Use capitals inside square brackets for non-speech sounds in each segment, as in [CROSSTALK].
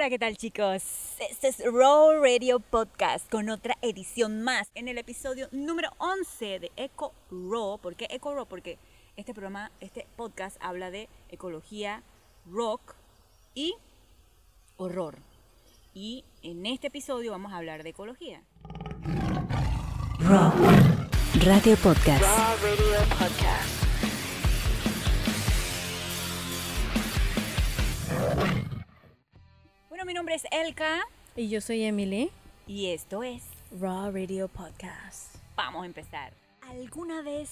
Hola, ¿qué tal chicos? Este es Raw Radio Podcast con otra edición más en el episodio número 11 de Eco Raw. ¿Por qué Eco Raw? Porque este programa, este podcast habla de ecología, rock y horror. Y en este episodio vamos a hablar de ecología. Raw Radio Podcast. Raw Radio Podcast. Bueno, mi nombre es Elka Y yo soy Emily. y esto es Raw Radio Podcast. Vamos a empezar. ¿Alguna vez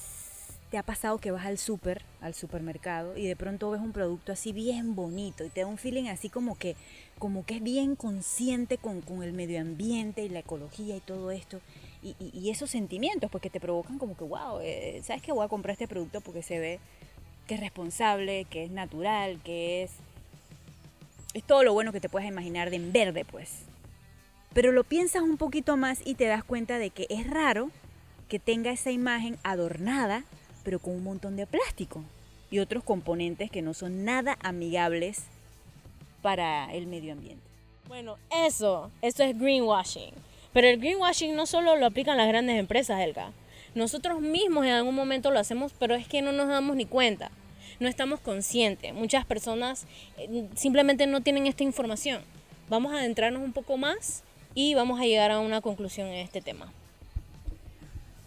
te ha pasado que vas al súper, al supermercado, y de pronto ves un producto así bien bonito y te da un feeling así como que, como que es bien consciente con, con el medio ambiente y la ecología y todo esto? Y, y- y esos sentimientos, pues que te provocan como que, wow, eh, ¿sabes que voy a comprar este producto porque se ve que es responsable, que es natural, que es... Es todo lo bueno que te puedes imaginar de en verde, pues. Pero lo piensas un poquito más y te das cuenta de que es raro que tenga esa imagen adornada, pero con un montón de plástico y otros componentes que no son nada amigables para el medio ambiente. Bueno, eso, esto es greenwashing. Pero el greenwashing no solo lo aplican las grandes empresas, Elga. Nosotros mismos en algún momento lo hacemos, pero es que no nos damos ni cuenta. No estamos conscientes. Muchas personas eh, simplemente no tienen esta información. Vamos a adentrarnos un poco más y vamos a llegar a una conclusión en este tema.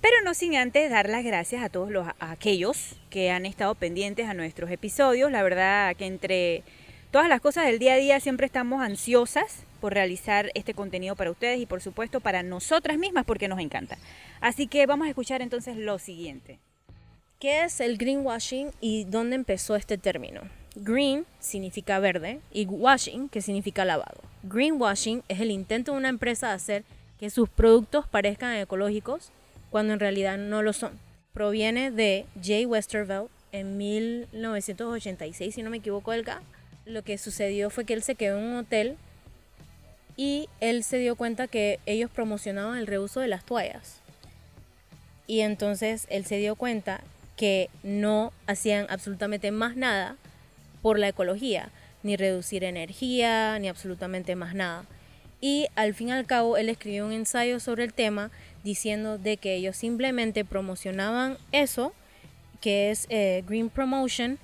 Pero no sin antes dar las gracias a todos los, aquellos que han estado pendientes a nuestros episodios. La verdad que entre todas las cosas del día a día siempre estamos ansiosas por realizar este contenido para ustedes y por supuesto para nosotras mismas porque nos encanta. Así que vamos a escuchar entonces lo siguiente. ¿Qué es el greenwashing y dónde empezó este término? Green significa verde y washing, que significa lavado. Greenwashing es el intento de una empresa de hacer que sus productos parezcan ecológicos cuando en realidad no lo son. Proviene de Jay Westervelt en 1986, si no me equivoco, Elga. Lo que sucedió fue que él se quedó en un hotel y él se dio cuenta que ellos promocionaban el reuso de las toallas. Y entonces él se dio cuenta que no hacían absolutamente más nada por la ecología, ni reducir energía, ni absolutamente más nada. Y al fin y al cabo él escribió un ensayo sobre el tema diciendo de que ellos simplemente promocionaban eso, que es eh, Green Promotion,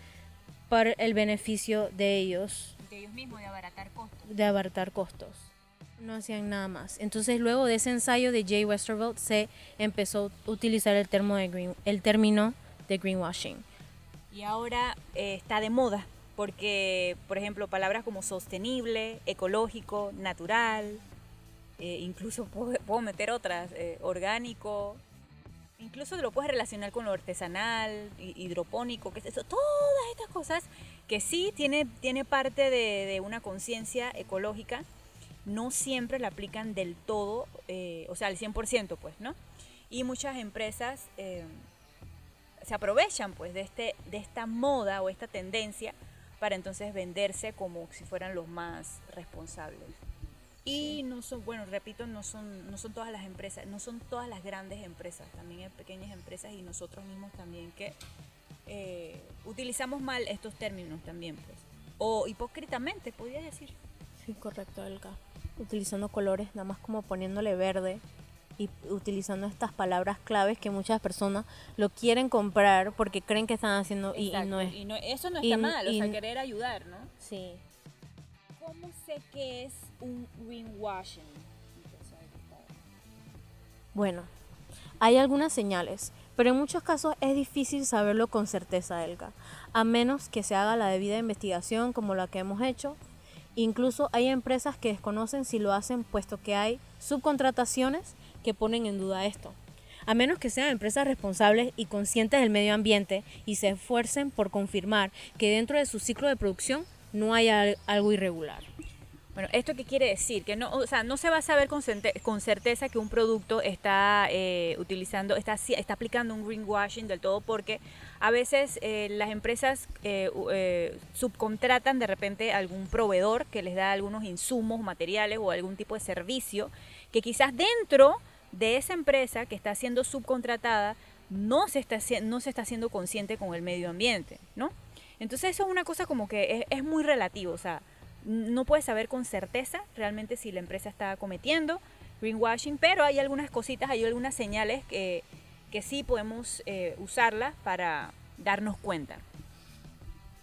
para el beneficio de ellos De ellos mismos, de abaratar costos. de abaratar costos. No hacían nada más. Entonces luego de ese ensayo de Jay Westervelt se empezó a utilizar el, termo de green, el término de greenwashing. Y ahora eh, está de moda porque, por ejemplo, palabras como sostenible, ecológico, natural, eh, incluso [LAUGHS] puedo, puedo meter otras, eh, orgánico, incluso lo puedes relacionar con lo artesanal, hi- hidropónico, que es eso, todas estas cosas que sí tiene, tiene parte de, una conciencia ecológica, no siempre la aplican del todo, eh, o sea, al 100%, pues, ¿no? Y muchas empresas se aprovechan, pues, de, este, de esta moda o esta tendencia para entonces venderse como si fueran los más responsables. Y no son, bueno, repito, no son, no son todas las empresas, no son todas las grandes empresas, también hay pequeñas empresas y nosotros mismos también que eh, utilizamos mal estos términos también, pues. O hipócritamente, podría decir. Sí, correcto, Elka. Utilizando colores, nada más como poniéndole verde y utilizando estas palabras claves que muchas personas lo quieren comprar porque creen que están haciendo y, y no es. y no- eso no y- está mal, o sea, y- querer ayudar, ¿no? Sí. ¿Cómo sé que es un greenwashing? Bueno, hay algunas señales, pero en muchos casos es difícil saberlo con certeza, Elga, a menos que se haga la debida investigación como la que hemos hecho. Incluso hay empresas que desconocen si lo hacen puesto que hay subcontrataciones que ponen en duda esto. A menos que sean empresas responsables y conscientes del medio ambiente y se esfuercen por confirmar que dentro de su ciclo de producción no hay al- algo irregular. Bueno, ¿esto qué quiere decir? Que no, o sea, no se va a saber con, con certeza que un producto está eh, utilizando, está, está aplicando un greenwashing del todo porque a veces eh, las empresas eh, eh, subcontratan de repente algún proveedor que les da algunos insumos, materiales o algún tipo de servicio que quizás dentro de esa empresa que está siendo subcontratada no se está, no se está haciendo consciente con el medio ambiente, ¿no? Entonces eso es una cosa como que es, es muy relativo, o sea, no puedes saber con certeza realmente si la empresa está cometiendo greenwashing, pero hay algunas cositas, hay algunas señales que, que sí podemos eh, usarlas para darnos cuenta.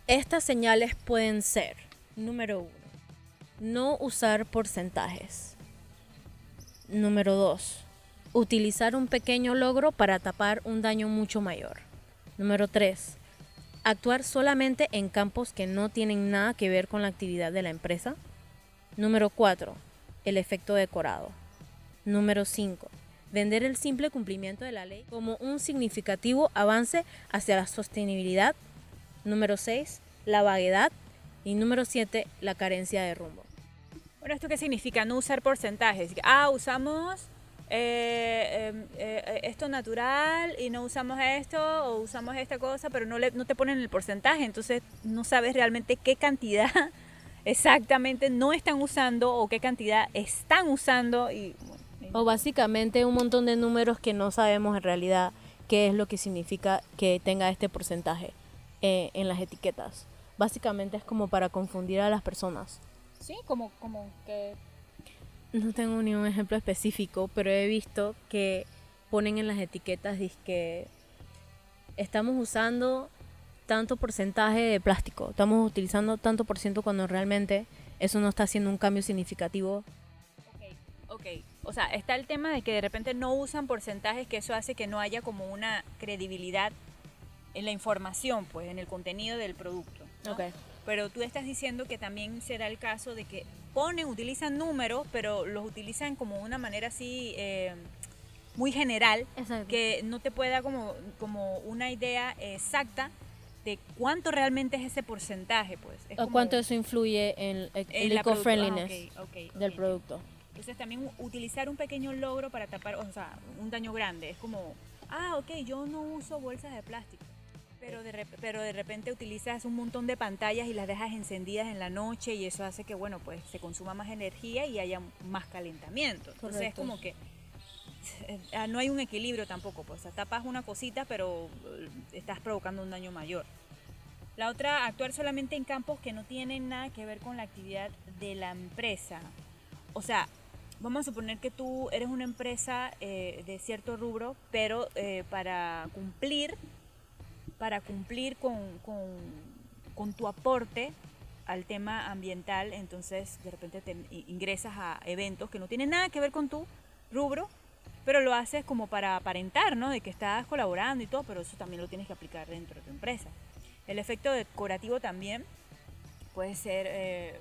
Estas señales pueden ser, número uno, no usar porcentajes. Número dos, utilizar un pequeño logro para tapar un daño mucho mayor. Número tres, actuar solamente en campos que no tienen nada que ver con la actividad de la empresa. Número cuatro, el efecto decorado. Número 5. Vender el simple cumplimiento de la ley como un significativo avance hacia la sostenibilidad. Número 6. La vaguedad. Y número 7. La carencia de rumbo. Bueno, ¿esto qué significa? No usar porcentajes. Ah, usamos eh, em, eh, esto natural y no usamos esto o usamos esta cosa, pero no, le, no te ponen el porcentaje, entonces no sabes realmente qué cantidad [LAUGHS] exactamente no están usando o qué cantidad están usando y o básicamente un montón de números que no sabemos en realidad qué es lo que significa que tenga este porcentaje eh, en las etiquetas. Básicamente es como para confundir a las personas. Sí, como, como que... No tengo ni un ejemplo específico, pero he visto que ponen en las etiquetas que estamos usando tanto porcentaje de plástico, estamos utilizando tanto por ciento cuando realmente eso no está haciendo un cambio significativo. Ok, ok o sea, está el tema de que de repente no usan porcentajes, que eso hace que no haya como una credibilidad en la información, pues, en el contenido del producto. Pero tú estás diciendo que también será el caso de que ponen, utilizan números, pero los utilizan como una manera así eh, muy general, que no te puede dar como, como una idea exacta de cuánto realmente es ese porcentaje, pues. o cuánto eso influye en, el eco-friendliness ah, del producto. Entonces también utilizar un pequeño logro para tapar, o sea, un daño grande. Es como, ah, ok, yo no uso bolsas de plástico. Pero de, pero de repente utilizas un montón de pantallas y las dejas encendidas en la noche y eso hace que, bueno, pues se consuma más energía y haya más calentamiento. Entonces es como que eh, ah, no hay un equilibrio tampoco, pues tapas una cosita pero eh, estás provocando un daño mayor. La otra, actuar solamente en campos que no tienen nada que ver con la actividad de la empresa. O sea, vamos a suponer que tú eres una empresa eh, de cierto rubro, pero eh, para cumplir, para cumplir con, con, tu aporte al tema ambiental, entonces de repente te ingresas a eventos que no tienen nada que ver con tu rubro, pero lo haces como para aparentar, ¿no? De que estás colaborando y todo, pero eso también lo tienes que aplicar dentro de tu empresa. El efecto decorativo también puede ser eh,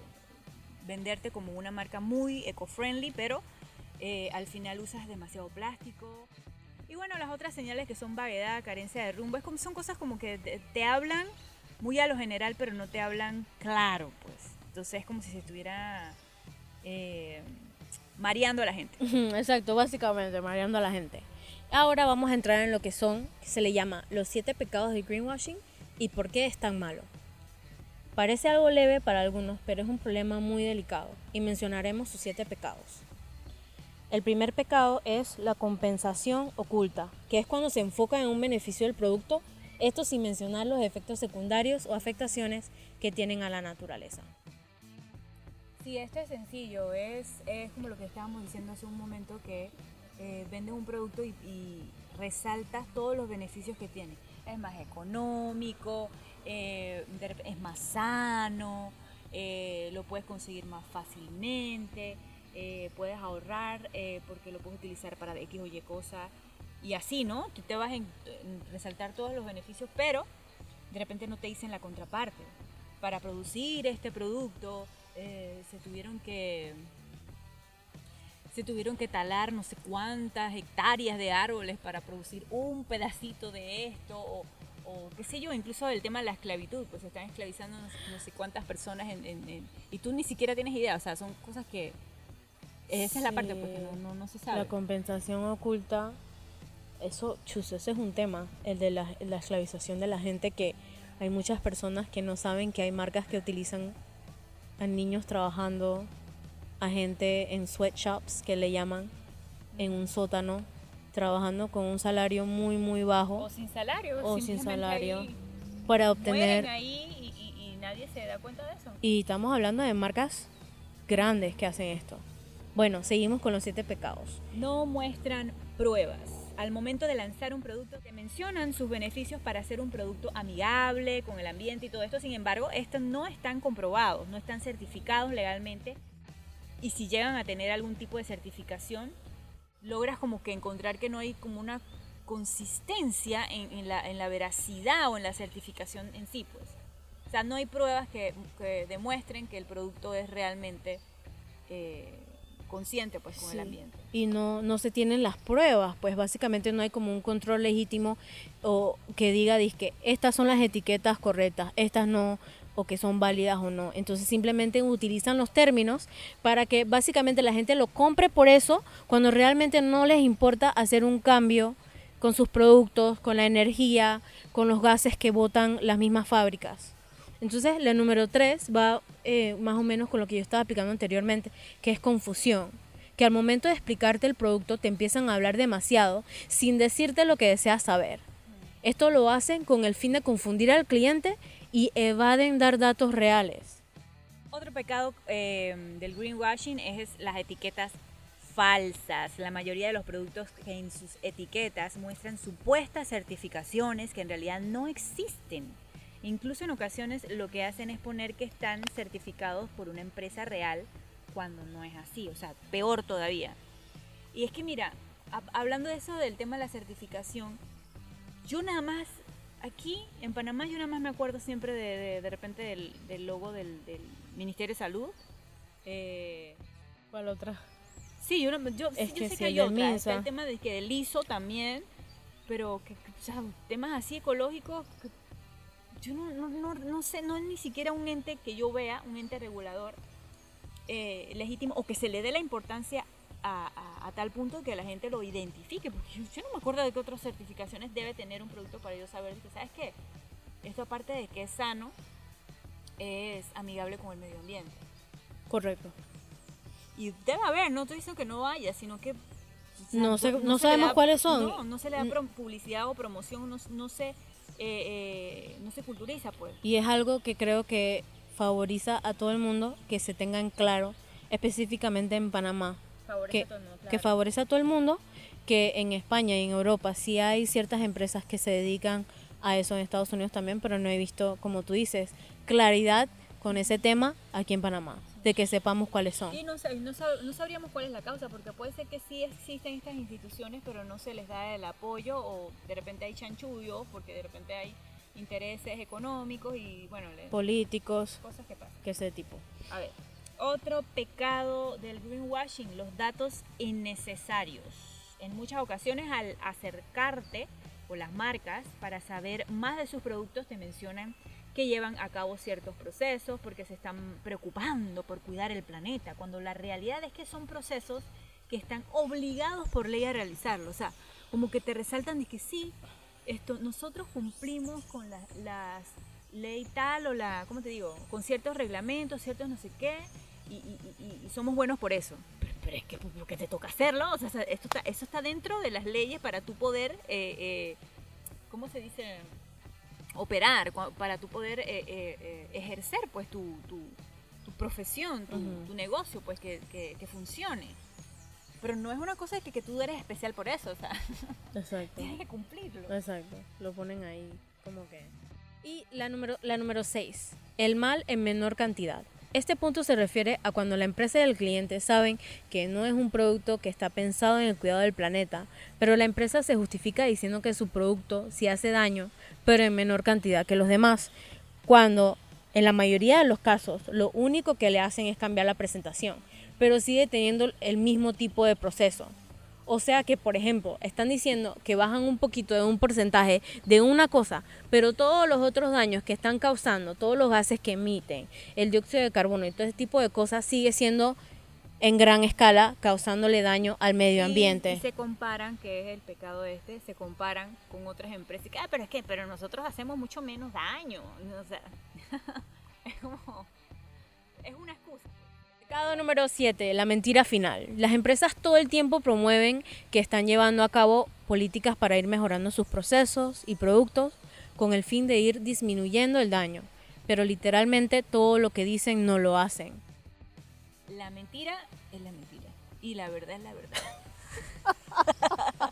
venderte como una marca muy eco-friendly, pero eh, al final usas demasiado plástico. Y bueno, las otras señales que son vaguedad, carencia de rumbo, son cosas como que te, hablan muy a lo general, pero no te hablan claro, pues. Entonces es como si se estuviera eh, mareando a la gente. Exacto, básicamente mareando a la gente. Ahora vamos a entrar en lo que son, que se le llama los siete pecados de greenwashing y por qué es tan malo. Parece algo leve para algunos, pero es un problema muy delicado y mencionaremos sus siete pecados. El primer pecado es la compensación oculta, que es cuando se enfoca en un beneficio del producto, esto sin mencionar los efectos secundarios o afectaciones que tienen a la naturaleza. Sí, esto es sencillo, es, como lo que estábamos diciendo hace un momento, que eh, vendes un producto y, y resaltas todos los beneficios que tiene. Es más económico, eh, es más sano, eh, lo puedes conseguir más fácilmente, eh, puedes ahorrar porque lo puedes utilizar para X o Y cosa y así, ¿no? Tú te vas a resaltar todos los beneficios, pero de repente no te dicen la contraparte. Para producir este producto se tuvieron que se tuvieron que talar no sé cuántas hectáreas de árboles para producir un pedacito de esto o, o qué sé yo, incluso el tema de la esclavitud, pues están esclavizando no, sé cuántas personas en, y tú ni siquiera tienes idea, o sea, son cosas que... Esa es la parte porque no, no, se sabe. La compensación oculta, eso, chus, ese es un tema, el de la, la esclavización de la gente, que hay muchas personas que no saben que hay marcas que utilizan a niños trabajando, a gente en sweatshops que le llaman, en un sótano, trabajando con un salario muy, muy bajo. O sin salario. O sin salario. Para obtener... Ahí y, nadie se da cuenta de eso. Y estamos hablando de marcas grandes que hacen esto. Bueno, seguimos con los siete pecados. No muestran pruebas. Al momento de lanzar un producto, te mencionan sus beneficios para hacer un producto amigable con el ambiente y todo esto. Sin embargo, estos no están comprobados, no están certificados legalmente. Y si llegan a tener algún tipo de certificación, logras como que encontrar que no hay como una consistencia en, en la, en la veracidad o en la certificación en sí, pues. O sea, no hay pruebas que, que demuestren que el producto es realmente eh, consciente pues con el ambiente. Y no, no se tienen las pruebas, pues básicamente no hay como un control legítimo o que diga que estas son las etiquetas correctas, estas no, o que son válidas o no. Entonces simplemente utilizan los términos para que básicamente la gente lo compre por eso, cuando realmente no les importa hacer un cambio con sus productos, con la energía, con los gases que botan las mismas fábricas. Entonces, la número tres va eh, más o menos con lo que yo estaba explicando anteriormente, que es confusión. Que al momento de explicarte el producto te empiezan a hablar demasiado sin decirte lo que deseas saber. Esto lo hacen con el fin de confundir al cliente y evaden dar datos reales. Otro pecado eh, del greenwashing es las etiquetas falsas. La mayoría de los productos que en sus etiquetas muestran supuestas certificaciones que en realidad no existen. Incluso en ocasiones lo que hacen es poner que están certificados por una empresa real cuando no es así, o sea, peor todavía. Y es que mira, hab- hablando de eso del tema de la certificación, yo nada más, aquí en Panamá yo nada más me acuerdo siempre de, de, de repente del, del logo del, del Ministerio de Salud. Eh, ¿Cuál otra? sí, yo, yo, Es sí, yo que sé sí, que hay otra, está el tema de que del ISO también, pero que, o sea, temas así ecológicos, que yo no, no, no, no sé, no es ni siquiera un ente que yo vea, un ente regulador eh, legítimo o que se le dé la importancia a, a- a tal punto que la gente lo identifique, porque yo, yo no me acuerdo de qué otras certificaciones debe tener un producto para yo saber que, ¿sabes qué? Esto aparte de que es sano, es amigable con el medio ambiente. Correcto. Y debe haber, no estoy diciendo que no haya, sino que... o sea, No sé- no sabemos da- cuáles son. No, no se le da Mm. publicidad o promoción, no, no se, eh, eh, no se culturiza, pues. Y es algo que creo que favoriza a todo el mundo que se tenga en claro, específicamente en Panamá. Que, a todo el mundo, que favorece a todo el mundo, que en España y en Europa sí hay ciertas empresas que se dedican a eso en Estados Unidos también, pero no he visto, como tú dices, claridad con ese tema aquí en Panamá, de que sepamos cuáles son. Y no, no, no sabríamos cuál es la causa, porque puede ser que sí existen estas instituciones, pero no se les da el apoyo o de repente hay chanchullos, porque de repente hay intereses económicos y bueno, Políticos, cosas que pasan. que ese tipo. A ver, otro pecado del greenwashing, los datos innecesarios. En muchas ocasiones al acercarte o las marcas para saber más de sus productos te mencionan que llevan a cabo ciertos procesos porque se están preocupando por cuidar el planeta, cuando la realidad es que son procesos que están obligados por ley a realizarlo. O sea, como que te resaltan de que sí, esto, nosotros cumplimos con la- las ley tal o la, ¿cómo te digo? Con ciertos reglamentos, ciertos no sé qué, y, y- y- y somos buenos por eso. Pero, pero es que pues, porque te toca hacerlo, o sea, esto está, eso está dentro de las leyes para tú poder, eh, eh, ¿cómo se dice? Operar, para tú poder eh, eh, eh, ejercer pues tu, tu, tu profesión, tu, negocio, pues que, que- que funcione. Pero no es una cosa que, que tú eres especial por eso, o sea, [LAUGHS] Exacto. tienes que cumplirlo. Exacto, lo ponen ahí como que... Y la número, la número 6, el mal en menor cantidad. Este punto se refiere a cuando la empresa y el cliente saben que no es un producto que está pensado en el cuidado del planeta, pero la empresa se justifica diciendo que su producto sí hace daño, pero en menor cantidad que los demás, cuando en la mayoría de los casos lo único que le hacen es cambiar la presentación, pero sigue teniendo el mismo tipo de proceso. O sea que, por ejemplo, están diciendo que bajan un poquito de un porcentaje de una cosa, pero todos los otros daños que están causando, todos los gases que emiten, el dióxido de carbono y todo ese tipo de cosas sigue siendo en gran escala causándole daño al medio Y- ambiente. Y, se comparan, que es el pecado este, se comparan con otras empresas. Y que, ah, pero es que pero nosotros hacemos mucho menos daño. O sea, [LAUGHS] es como, es una excusa. Pecado número 7, la mentira final. Las empresas todo el tiempo promueven que están llevando a cabo políticas para ir mejorando sus procesos y productos con el fin de ir disminuyendo el daño. pero literalmente todo lo que dicen no lo hacen. La mentira es la mentira. Y la verdad es la verdad.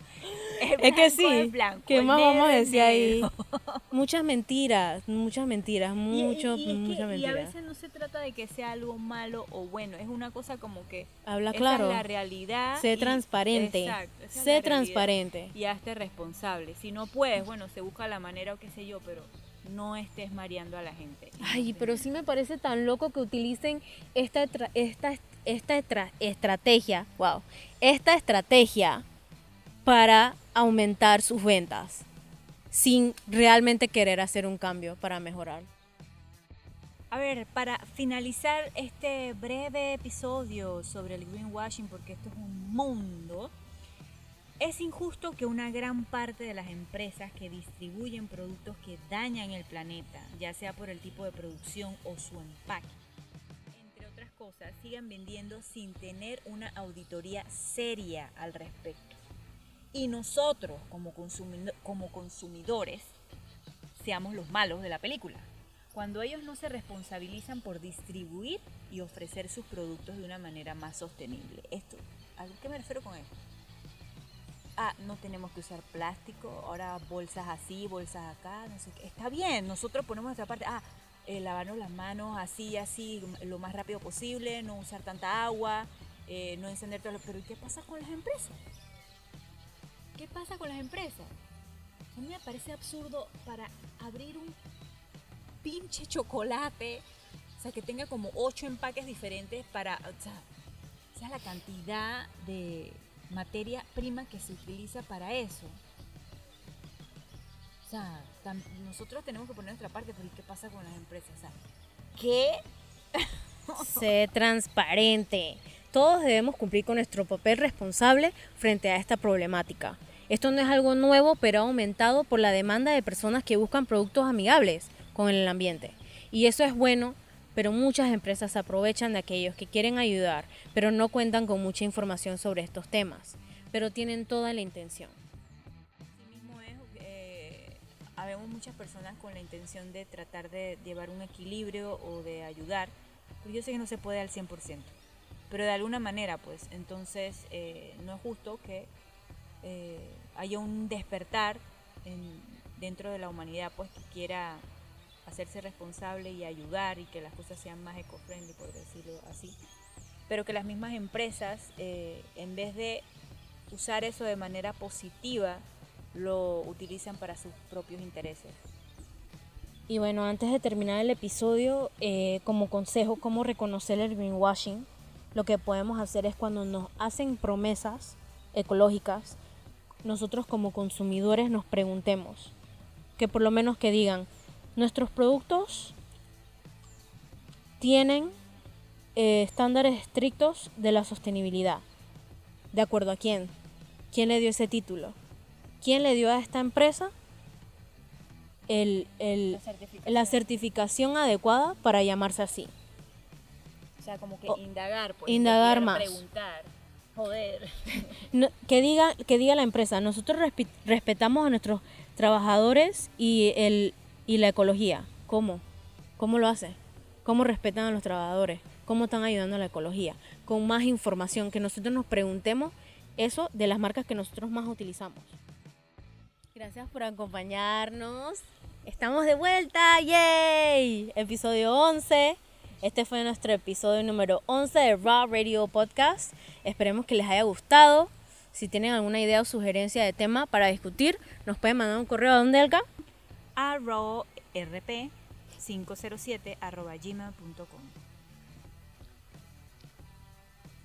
[LAUGHS] [LAUGHS] Es que sí, blanco, ¿qué más vamos a decir ahí? [LAUGHS] Muchas mentiras, muchas mentiras, Y- mucho, y, es que- muchas y a mentiras. veces no se trata de que sea algo malo o bueno, es una cosa como que Habla claro. es la realidad. Sé transparente. Exacto, es Sé transparente. Y hazte responsable. Si no puedes, bueno, se busca la manera o qué sé yo, pero no estés mareando a la gente. Ay, pero sí me parece tan loco que utilicen esta, esta, esta etra- estrategia, wow, esta estrategia para aumentar sus ventas sin realmente querer hacer un cambio para mejorar. A ver, para finalizar este breve episodio sobre el greenwashing, porque esto es un mundo, es injusto que una gran parte de las empresas que distribuyen productos que dañan el planeta, ya sea por el tipo de producción o su empaque, entre otras cosas, sigan vendiendo sin tener una auditoría seria al respecto. Y nosotros, como, consumido- como consumidores, seamos los malos de la película. Cuando ellos no se responsabilizan por distribuir y ofrecer sus productos de una manera más sostenible. Esto, ¿a qué me refiero con esto? Ah, no tenemos que usar plástico, ahora bolsas así, bolsas acá, no sé qué. Está bien, nosotros ponemos nuestra parte. Ah, eh, lavarnos las manos así, así, lo más rápido posible, no usar tanta agua, eh, no encender todo. lo- Pero ¿y qué pasa con las empresas? ¿Qué pasa con las empresas? A mí me parece absurdo para abrir un pinche chocolate, o sea, que tenga como ocho empaques diferentes para, o sea, sea, la cantidad de materia prima que se utiliza para eso. O sea, nosotros tenemos que poner nuestra parte, pero ¿y qué pasa con las empresas? O sea, ¿qué? [LAUGHS] Sé transparente. Todos debemos cumplir con nuestro papel responsable frente a esta problemática. Esto no es algo nuevo, pero ha aumentado por la demanda de personas que buscan productos amigables con el ambiente. Y eso es bueno, pero muchas empresas aprovechan de aquellos que quieren ayudar, pero no cuentan con mucha información sobre estos temas, pero tienen toda la intención. Así mismo es, eh, habemos muchas personas con la intención de tratar de llevar un equilibrio o de ayudar, pero yo sé que no se puede al 100%, pero de alguna manera, pues, entonces eh, no es justo que eh, haya un despertar en- dentro de la humanidad, pues, que quiera hacerse responsable y ayudar y que las cosas sean más eco-friendly, por decirlo así, pero que las mismas empresas, eh, en vez de usar eso de manera positiva, lo utilizan para sus propios intereses. Y bueno, antes de terminar el episodio, eh, como consejo, cómo reconocer el greenwashing, lo que podemos hacer es cuando nos hacen promesas ecológicas, nosotros como consumidores nos preguntemos, que por lo menos que digan, nuestros productos tienen eh, estándares estrictos de la sostenibilidad. ¿De acuerdo a quién? ¿Quién le dio ese título? ¿Quién le dio a esta empresa el, el- la certificación adecuada para llamarse así? O sea, como que O- indagar, pues, indagar más. preguntar. Joder. Que, diga, que diga la empresa, nosotros respetamos a nuestros trabajadores y, el, y la ecología. ¿Cómo? ¿Cómo lo hace? ¿Cómo respetan a los trabajadores? ¿Cómo están ayudando a la ecología? Con más información, que nosotros nos preguntemos eso de las marcas que nosotros más utilizamos. Gracias por acompañarnos. Estamos de vuelta, ¡yay! Episodio 11. Este fue nuestro episodio número 11 de Raw Radio Podcast. Esperemos que les haya gustado. Si tienen alguna idea o sugerencia de tema para discutir, nos pueden mandar un correo a donde Elka. rp507 arroba gmail.com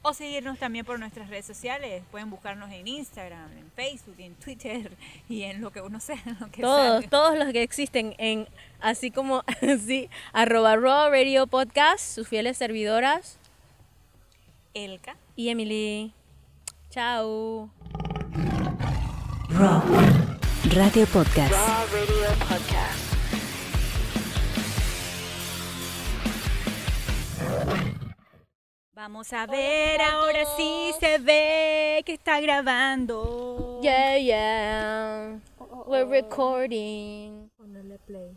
o seguirnos también por nuestras redes sociales. Pueden buscarnos en Instagram, en Facebook, en Twitter [LAUGHS] y en lo que uno sea. [LAUGHS] Lo que Todos, salga. todos los que existen en así como [LAUGHS] así, arroba Raw Radio Podcast, sus fieles servidoras Elka. y Emily. Chao. Raw Radio Podcast. Raw Radio Podcast. Vamos a ver, ahora sí se ve que está grabando. Yeah, yeah. We're recording. Ponerle play.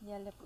Ya le puse.